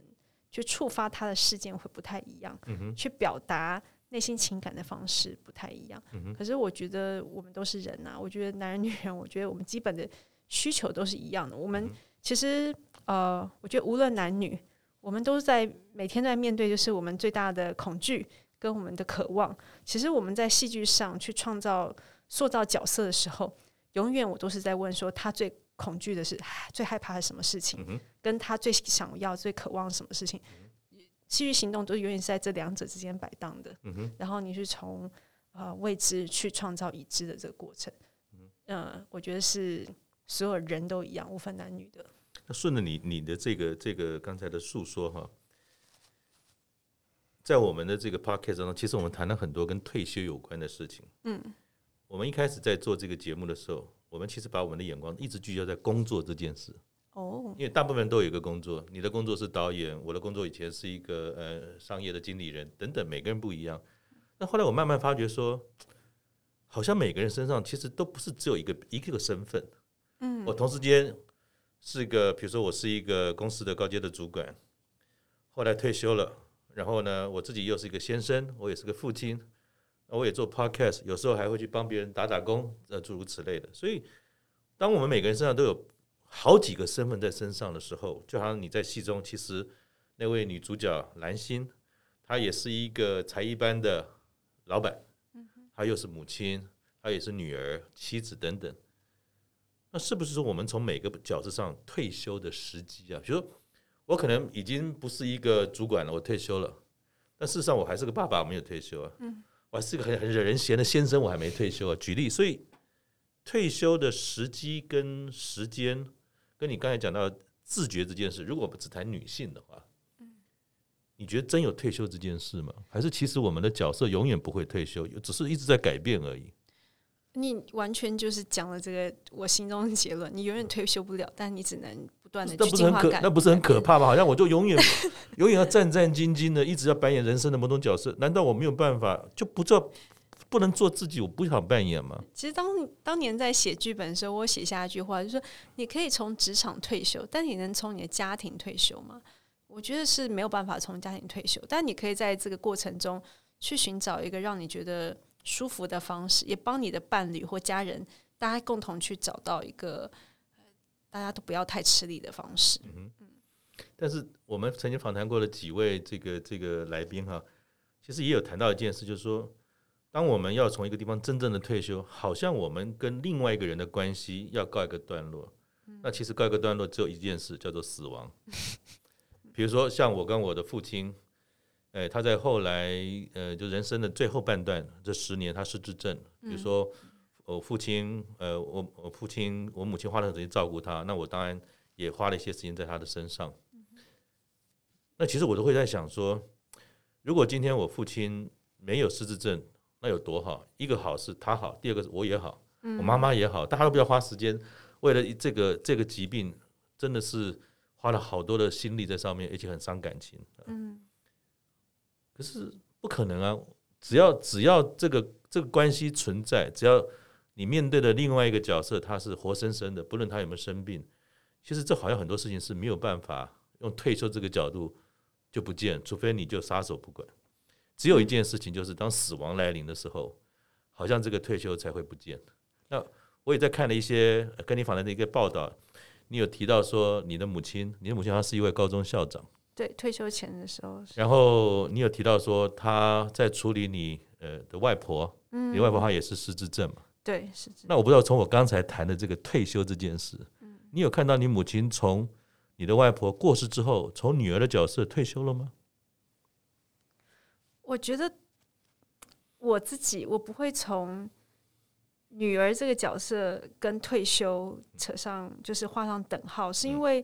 去触发他的事件会不太一样。嗯、去表达。内心情感的方式不太一样，嗯、可是我觉得我们都是人呐、啊。我觉得男人、女人，我觉得我们基本的需求都是一样的。我们其实呃，我觉得无论男女，我们都在每天在面对，就是我们最大的恐惧跟我们的渴望。其实我们在戏剧上去创造、塑造角色的时候，永远我都是在问说，他最恐惧的是、最害怕的是什么事情，嗯、跟他最想要、最渴望什么事情。其余行动都永远是在这两者之间摆荡的，嗯、然后你是从呃未知去创造已知的这个过程，嗯、呃，我觉得是所有人都一样，无分男女的。那顺着你你的这个这个刚才的诉说哈，在我们的这个 podcast 中，其实我们谈了很多跟退休有关的事情。嗯，我们一开始在做这个节目的时候，我们其实把我们的眼光一直聚焦在工作这件事。哦，因为大部分人都有一个工作，你的工作是导演，我的工作以前是一个呃商业的经理人等等，每个人不一样。那后来我慢慢发觉说，好像每个人身上其实都不是只有一个一个身份。嗯，我同时间是一个，比如说我是一个公司的高阶的主管，后来退休了，然后呢，我自己又是一个先生，我也是个父亲，我也做 podcast，有时候还会去帮别人打打工，呃，诸如此类的。所以，当我们每个人身上都有。好几个身份在身上的时候，就好像你在戏中，其实那位女主角兰心，她也是一个才艺班的老板，她又是母亲，她也是女儿、妻子等等。那是不是说我们从每个角色上退休的时机啊？比如说，我可能已经不是一个主管了，我退休了，但事实上我还是个爸爸，我没有退休啊。我还是个很很惹人嫌的先生，我还没退休啊。举例，所以退休的时机跟时间。跟你刚才讲到自觉这件事，如果我们只谈女性的话，你觉得真有退休这件事吗？还是其实我们的角色永远不会退休，只是一直在改变而已？你完全就是讲了这个我心中的结论，你永远退休不了，但你只能不断的去进化改变。那不是很可怕吗？好像我就永远 永远要战战兢兢的，一直要扮演人生的某种角色，难道我没有办法就不做？不能做自己，我不想扮演吗？其实当当年在写剧本的时候，我写下一句话，就是说你可以从职场退休，但你能从你的家庭退休吗？我觉得是没有办法从家庭退休，但你可以在这个过程中去寻找一个让你觉得舒服的方式，也帮你的伴侣或家人，大家共同去找到一个大家都不要太吃力的方式。嗯，但是我们曾经访谈过的几位这个这个来宾哈，其实也有谈到一件事，就是说。当我们要从一个地方真正的退休，好像我们跟另外一个人的关系要告一个段落。那其实告一个段落只有一件事，叫做死亡。比如说，像我跟我的父亲，哎，他在后来，呃，就人生的最后半段，这十年他失智症。比如说，我父亲，呃，我我父亲，我母亲花了很多时间照顾他，那我当然也花了一些时间在他的身上。那其实我都会在想说，如果今天我父亲没有失智症，那有多好？一个好是他好，第二个是我也好，嗯、我妈妈也好，大家都不要花时间为了这个这个疾病，真的是花了好多的心力在上面，而且很伤感情。嗯，可是不可能啊！只要只要这个这个关系存在，只要你面对的另外一个角色他是活生生的，不论他有没有生病，其实这好像很多事情是没有办法用退休这个角度就不见，除非你就撒手不管。只有一件事情，就是当死亡来临的时候，好像这个退休才会不见。那我也在看了一些跟你访谈的一个报道，你有提到说你的母亲，你的母亲她是一位高中校长，对，退休前的时候。然后你有提到说他在处理你呃的外婆，嗯，你外婆她也是失智症嘛？对，失智。那我不知道从我刚才谈的这个退休这件事，嗯，你有看到你母亲从你的外婆过世之后，从女儿的角色退休了吗？我觉得我自己，我不会从女儿这个角色跟退休扯上，就是画上等号，是因为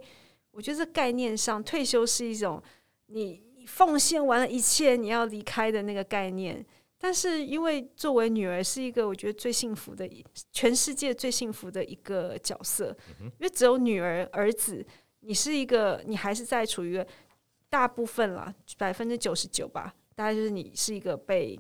我觉得这概念上，退休是一种你奉献完了一切，你要离开的那个概念。但是，因为作为女儿是一个我觉得最幸福的，全世界最幸福的一个角色，因为只有女儿、儿子，你是一个，你还是在处于大部分了，百分之九十九吧，大概就是你是一个被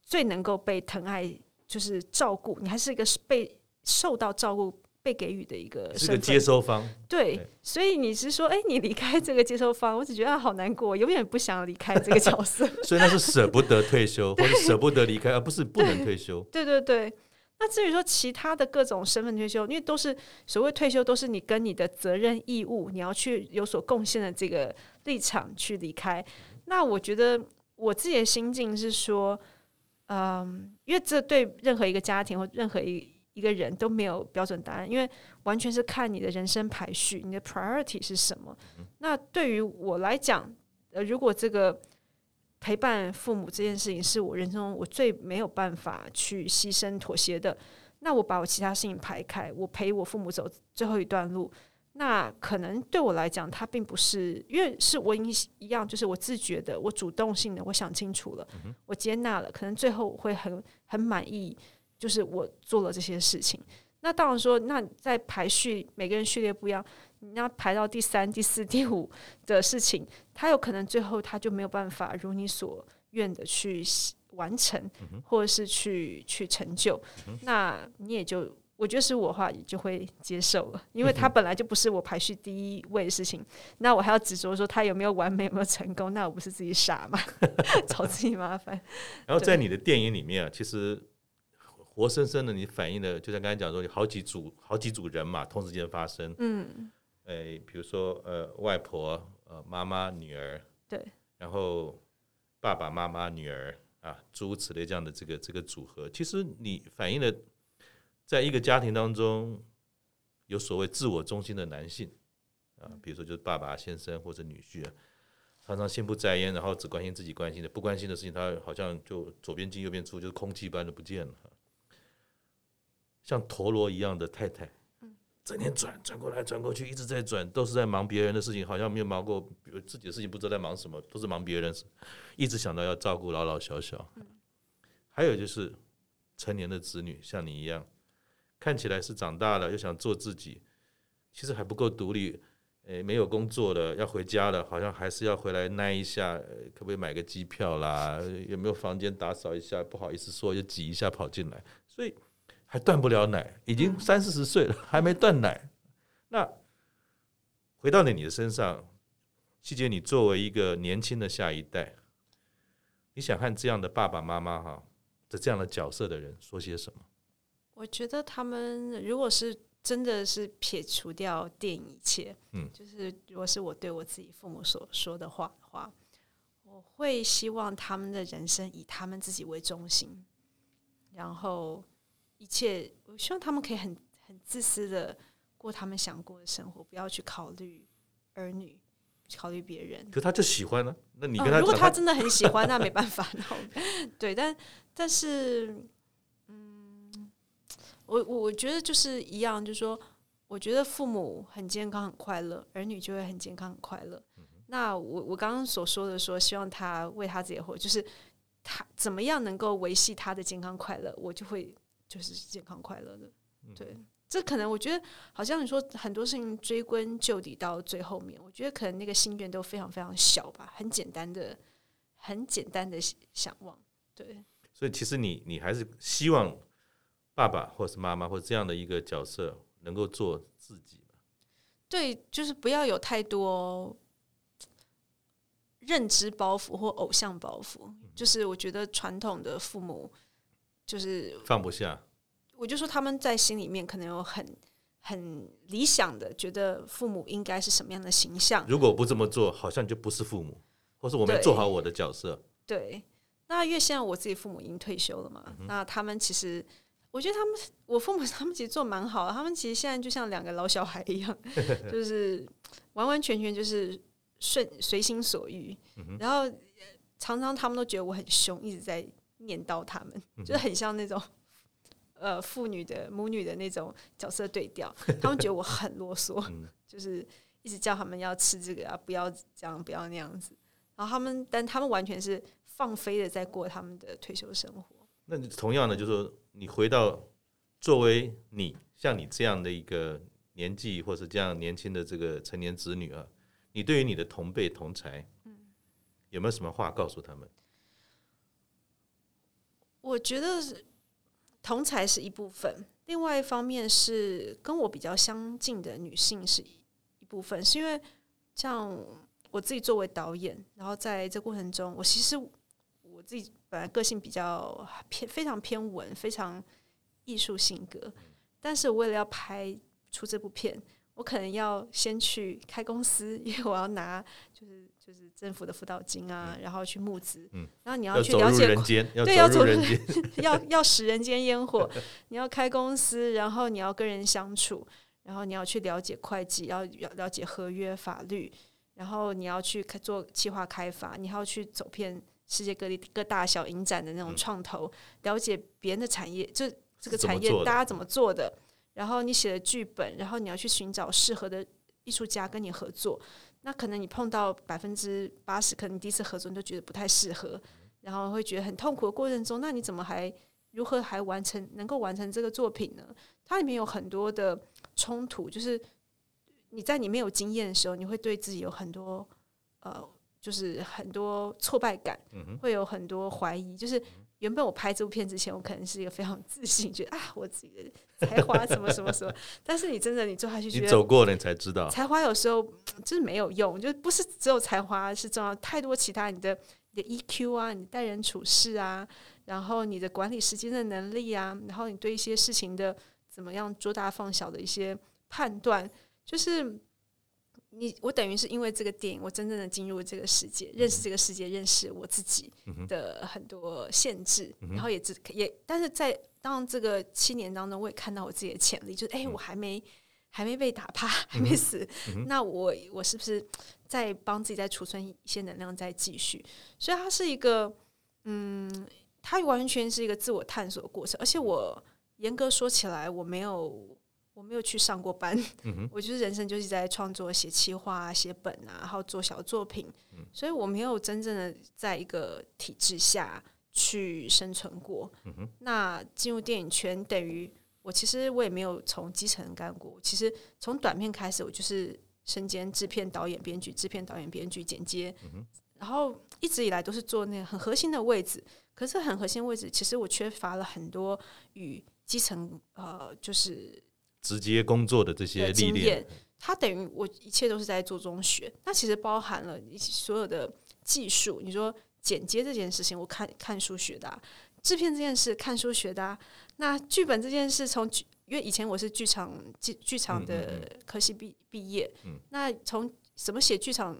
最能够被疼爱，就是照顾，你还是一个被受到照顾。被给予的一个是个接收方，对，对，所以你是说，哎，你离开这个接收方，我只觉得好难过，永远不想离开这个角色，所以那是舍不得退休，或者舍不得离开，而不是不能退休。对对对，那至于说其他的各种身份退休，因为都是所谓退休，都是你跟你的责任义务，你要去有所贡献的这个立场去离开。那我觉得我自己的心境是说，嗯，因为这对任何一个家庭或任何一一个人都没有标准答案，因为完全是看你的人生排序，你的 priority 是什么。那对于我来讲，呃，如果这个陪伴父母这件事情是我人生中我最没有办法去牺牲妥协的，那我把我其他事情排开，我陪我父母走最后一段路，那可能对我来讲，他并不是因为是我一一样，就是我自觉的，我主动性的，我想清楚了，我接纳了，可能最后我会很很满意。就是我做了这些事情，那当然说，那在排序，每个人序列不一样，你要排到第三、第四、第五的事情，他有可能最后他就没有办法如你所愿的去完成，或者是去去成就，那你也就，我觉得是我的话，也就会接受了，因为他本来就不是我排序第一位的事情，那我还要执着说他有没有完美，有没有成功，那我不是自己傻吗？找自己麻烦。然后在你的电影里面啊，其实。活生生的，你反映的，就像刚才讲说，有好几组、好几组人嘛，同时间发生。嗯，诶，比如说，呃，外婆、呃，妈妈、女儿，对，然后爸爸妈妈、女儿啊，诸如此类这样的这个这个组合，其实你反映了，在一个家庭当中，有所谓自我中心的男性啊，比如说就是爸爸、先生或者女婿啊，常常心不在焉，然后只关心自己关心的，不关心的事情，他好像就左边进右边出，就是空气般的不见了。像陀螺一样的太太，整天转转过来转过去，一直在转，都是在忙别人的事情，好像没有忙过自己的事情，不知道在忙什么，都是忙别人，一直想到要照顾老老小小。还有就是成年的子女，像你一样，看起来是长大了，又想做自己，其实还不够独立。诶，没有工作了，要回家了，好像还是要回来耐一下，可不可以买个机票啦？有没有房间打扫一下？不好意思说，又挤一下跑进来，所以。还断不了奶，已经三四十岁了，还没断奶。那回到你的身上，希杰，你作为一个年轻的下一代，你想和这样的爸爸妈妈哈的这样的角色的人说些什么？我觉得他们如果是真的是撇除掉电影一切，嗯，就是如果是我对我自己父母所说的话的话，我会希望他们的人生以他们自己为中心，然后。一切，我希望他们可以很很自私的过他们想过的生活，不要去考虑儿女，考虑别人。可他就喜欢呢、啊？那你跟他、嗯、如果他真的很喜欢，那没办法。对，但但是，嗯，我我我觉得就是一样，就是说，我觉得父母很健康很快乐，儿女就会很健康很快乐。嗯、那我我刚刚所说的说，希望他为他自己活，就是他怎么样能够维系他的健康快乐，我就会。就是健康快乐的，对，这可能我觉得好像你说很多事情追根究底到最后面，我觉得可能那个心愿都非常非常小吧，很简单的，很简单的想望，对。所以其实你你还是希望爸爸或是妈妈或这样的一个角色能够做自己吧？对，就是不要有太多认知包袱或偶像包袱，就是我觉得传统的父母。就是放不下，我就说他们在心里面可能有很很理想的，觉得父母应该是什么样的形象。如果不这么做，好像就不是父母，或是我没做好我的角色。对，对，那因为现在我自己父母已经退休了嘛，嗯、那他们其实我觉得他们，我父母 他们其实做蛮好的，他们其实现在就像两个老小孩一样，就是完完全全就是顺随心所欲，然后常常他们都觉得我很凶，一直在念叨他们，就是很像那种 呃父女的母女的那种角色对调，他们觉得我很啰嗦，就是一直叫他们要吃这个啊，不要这样，不要那样子，然后他们，但他们完全是放飞的在过他们的退休生活。那你同样的，就是说，你回到作为你像你这样的一个年纪，或是这样年轻的这个成年子女啊，你对于你的同辈同才，嗯，有没有什么话告诉他们？我觉得同才是一部分，另外一方面是跟我比较相近的女性是一部分，是因为像我自己作为导演，然后在这过程中，我其实。我自己本来个性比较偏，非常偏文，非常艺术性格。但是我为了要拍出这部片，我可能要先去开公司，因为我要拿就是就是政府的辅导金啊，然后去募资。然后你要去了解人间，对，要走人间，要要食 人间烟火。你要开公司，然后你要跟人相处，然后你要去了解会计，要要了解合约法律，然后你要去做计划开发，你要去走遍。世界各地各大小影展的那种创投，嗯、了解别人的产业，就这个产业大家怎么做的。然后你写的剧本，然后你要去寻找适合的艺术家跟你合作。那可能你碰到百分之八十，可能你第一次合作你就觉得不太适合，然后会觉得很痛苦的过程中，那你怎么还如何还完成能够完成这个作品呢？它里面有很多的冲突，就是你在你没有经验的时候，你会对自己有很多呃。就是很多挫败感，会有很多怀疑。就是原本我拍这部片之前，我可能是一个非常自信，觉得啊，我自己的才华什么什么什么。但是你真的你做下去，你走过了，你才知道，才华有时候就是没有用，就不是只有才华是重要，太多其他你的你的 EQ 啊，你待人处事啊，然后你的管理时间的能力啊，然后你对一些事情的怎么样做大放小的一些判断，就是。你我等于是因为这个电影，我真正的进入这个世界，认识这个世界，认识我自己的很多限制，然后也只也，但是在当这个七年当中，我也看到我自己的潜力，就是哎，我还没还没被打趴，还没死，那我我是不是在帮自己再储存一些能量，再继续？所以它是一个，嗯，它完全是一个自我探索的过程，而且我严格说起来，我没有。我没有去上过班，嗯、我就是人生就是在创作、写企划啊、写本啊，然后做小作品，嗯、所以我没有真正的在一个体制下去生存过。嗯、那进入电影圈，等于我其实我也没有从基层干过。其实从短片开始，我就是身兼制片、导演、编剧、制片、导演、编剧、剪接，嗯、然后一直以来都是做那个很核心的位置。可是很核心的位置，其实我缺乏了很多与基层呃，就是。直接工作的这些历练，它等于我一切都是在做中学。那其实包含了所有的技术。你说剪接这件事情，我看看书学的；制片这件事，看书学的。那剧本这件事，从因为以前我是剧场剧剧场的科系毕毕业，那从怎么写剧场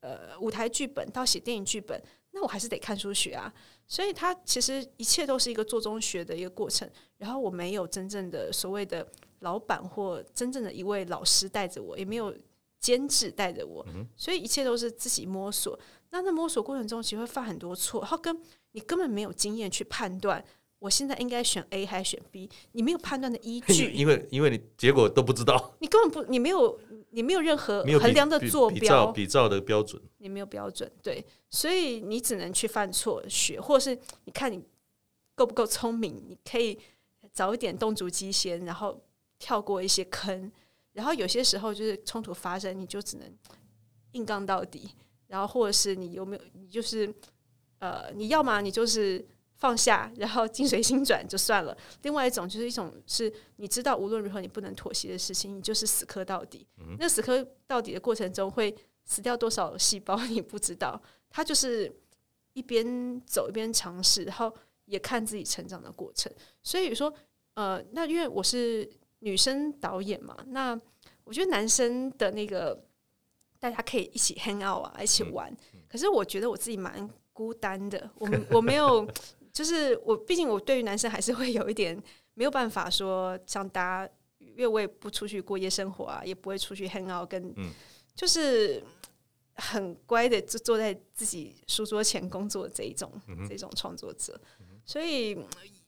呃舞台剧本到写电影剧本，那我还是得看书学啊。所以它其实一切都是一个做中学的一个过程。然后我没有真正的所谓的。老板或真正的一位老师带着我，也没有监制带着我，所以一切都是自己摸索。那在摸索过程中，其实会犯很多错，然后跟你根本没有经验去判断，我现在应该选 A 还是选 B，你没有判断的依据，因为因为你结果都不知道，你根本不，你没有，你没有任何衡量的坐标，比照，比照的标准，你没有标准，对，所以你只能去犯错学，或是你看你够不够聪明，你可以早一点动足机先，然后。跳过一些坑，然后有些时候就是冲突发生，你就只能硬刚到底。然后或者是你有没有，你就是呃，你要么你就是放下，然后境随心转就算了。另外一种就是一种是你知道无论如何你不能妥协的事情，你就是死磕到底。嗯、那死磕到底的过程中会死掉多少细胞你不知道，他就是一边走一边尝试，然后也看自己成长的过程。所以说，呃，那因为我是。女生导演嘛，那我觉得男生的那个大家可以一起 hang out 啊，一起玩。可是我觉得我自己蛮孤单的，我我没有，就是我毕竟我对于男生还是会有一点没有办法说像大家，因为我也不出去过夜生活啊，也不会出去 hang out，跟就是很乖的就坐在自己书桌前工作这一种这种创作者，所以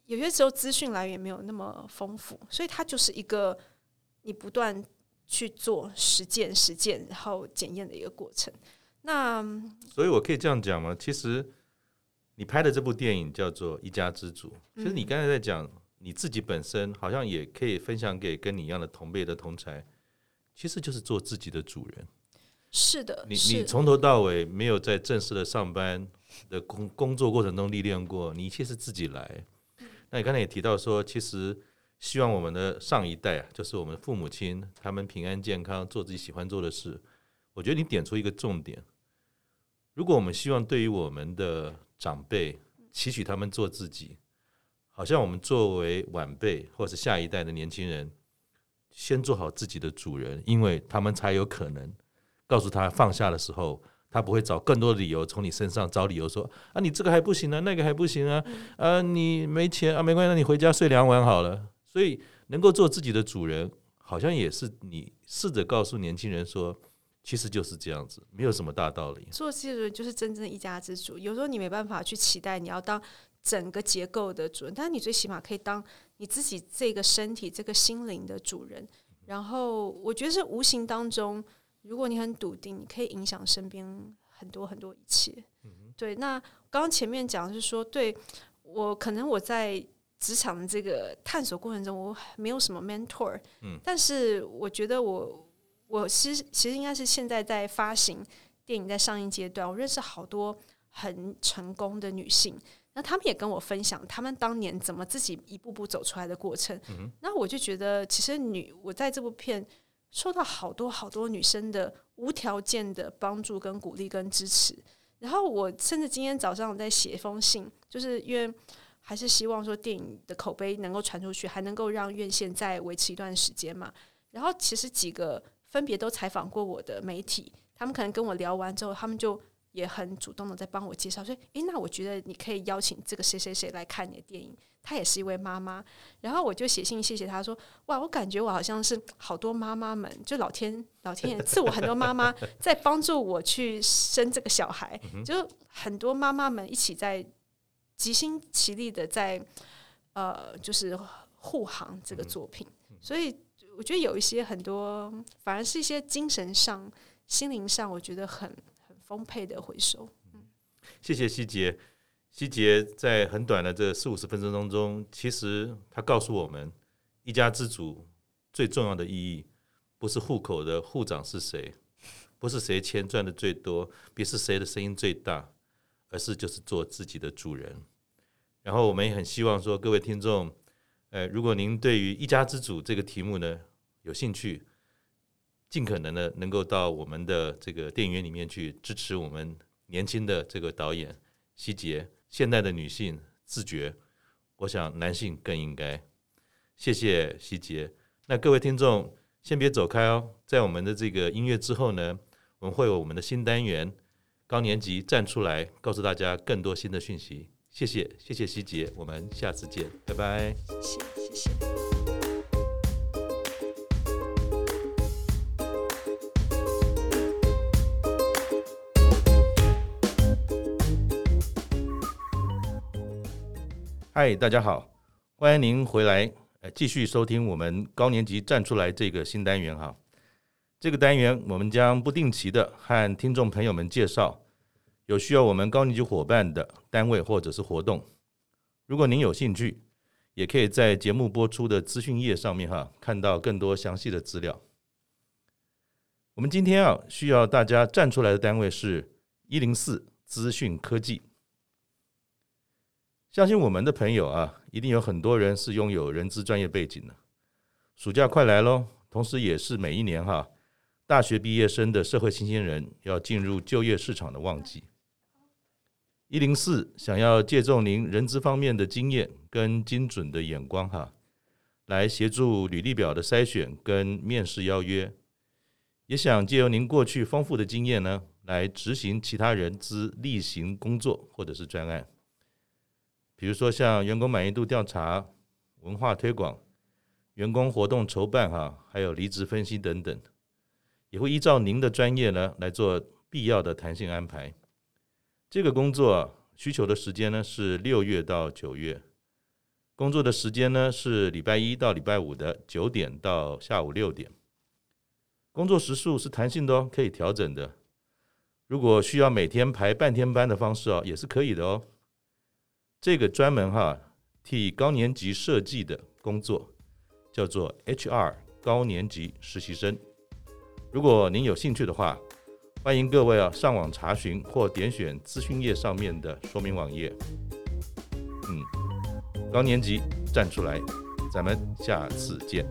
有些时候资讯来源没有那么丰富，所以它就是一个你不断去做实践、实践然后检验的一个过程。那所以我可以这样讲吗？其实你拍的这部电影叫做《一家之主》，其实你刚才在讲你自己本身，好像也可以分享给跟你一样的同辈的同才，其实就是做自己的主人。是的，你你从头到尾没有在正式的上班的工工作过程中历练过，你一切是自己来。那你刚才也提到说，其实希望我们的上一代啊，就是我们父母亲，他们平安健康，做自己喜欢做的事。我觉得你点出一个重点。如果我们希望对于我们的长辈期许他们做自己，好像我们作为晚辈或是下一代的年轻人，先做好自己的主人，因为他们才有可能告诉他放下的时候，他不会找更多的理由从你身上找理由说啊，你这个还不行啊，那个还不行啊，啊，你没钱啊，没关系，那你回家睡两晚好了。所以能够做自己的主人，好像也是你试着告诉年轻人说。其实就是这样子，没有什么大道理。做自己的人就是真正的一家之主。有时候你没办法去期待你要当整个结构的主人，但是你最起码可以当你自己这个身体、这个心灵的主人。然后我觉得是无形当中，如果你很笃定，你可以影响身边很多很多一切。对，那刚刚前面讲的是说，对我可能我在职场的这个探索过程中，我没有什么 mentor，但是我觉得我。我其实其实应该是现在在发行电影在上映阶段，我认识好多很成功的女性，那她们也跟我分享她们当年怎么自己一步步走出来的过程。嗯、那我就觉得，其实女我在这部片受到好多好多女生的无条件的帮助跟鼓励跟支持。然后我甚至今天早上我在写一封信，就是因为还是希望说电影的口碑能够传出去，还能够让院线再维持一段时间嘛。然后其实几个。分别都采访过我的媒体，他们可能跟我聊完之后，他们就也很主动的在帮我介绍，说：“诶，那我觉得你可以邀请这个谁谁谁来看你的电影，她也是一位妈妈。”然后我就写信谢谢她说：“哇，我感觉我好像是好多妈妈们，就老天 老天爷赐我很多妈妈在帮助我去生这个小孩，就很多妈妈们一起在齐心齐力的在呃，就是护航这个作品，所以。”我觉得有一些很多，反而是一些精神上、心灵上，我觉得很很丰沛的回收。嗯，谢谢希杰。希杰在很短的这四五十分钟当中，其实他告诉我们，一家之主最重要的意义，不是户口的户长是谁，不是谁钱赚的最多，不是谁的声音最大，而是就是做自己的主人。然后我们也很希望说，各位听众。呃，如果您对于“一家之主”这个题目呢有兴趣，尽可能的能够到我们的这个电影院里面去支持我们年轻的这个导演希杰。现代的女性自觉，我想男性更应该。谢谢希杰。那各位听众先别走开哦，在我们的这个音乐之后呢，我们会有我们的新单元高年级站出来，告诉大家更多新的讯息。谢谢，谢谢希杰，我们下次见，拜拜。谢谢，谢谢。嗨，大家好，欢迎您回来，呃，继续收听我们高年级站出来这个新单元哈。这个单元我们将不定期的和听众朋友们介绍。有需要我们高年级伙伴的单位或者是活动，如果您有兴趣，也可以在节目播出的资讯页上面哈看到更多详细的资料。我们今天啊需要大家站出来的单位是一零四资讯科技。相信我们的朋友啊，一定有很多人是拥有人资专业背景的。暑假快来喽，同时也是每一年哈大学毕业生的社会新鲜人要进入就业市场的旺季。一零四想要借重您人资方面的经验跟精准的眼光哈，来协助履历表的筛选跟面试邀约，也想借由您过去丰富的经验呢，来执行其他人资例行工作或者是专案，比如说像员工满意度调查、文化推广、员工活动筹办哈，还有离职分析等等，也会依照您的专业呢来做必要的弹性安排。这个工作需求的时间呢是六月到九月，工作的时间呢是礼拜一到礼拜五的九点到下午六点。工作时数是弹性的哦，可以调整的。如果需要每天排半天班的方式哦，也是可以的哦。这个专门哈替高年级设计的工作叫做 HR 高年级实习生。如果您有兴趣的话，欢迎各位啊上网查询或点选资讯页上面的说明网页。嗯，高年级站出来，咱们下次见。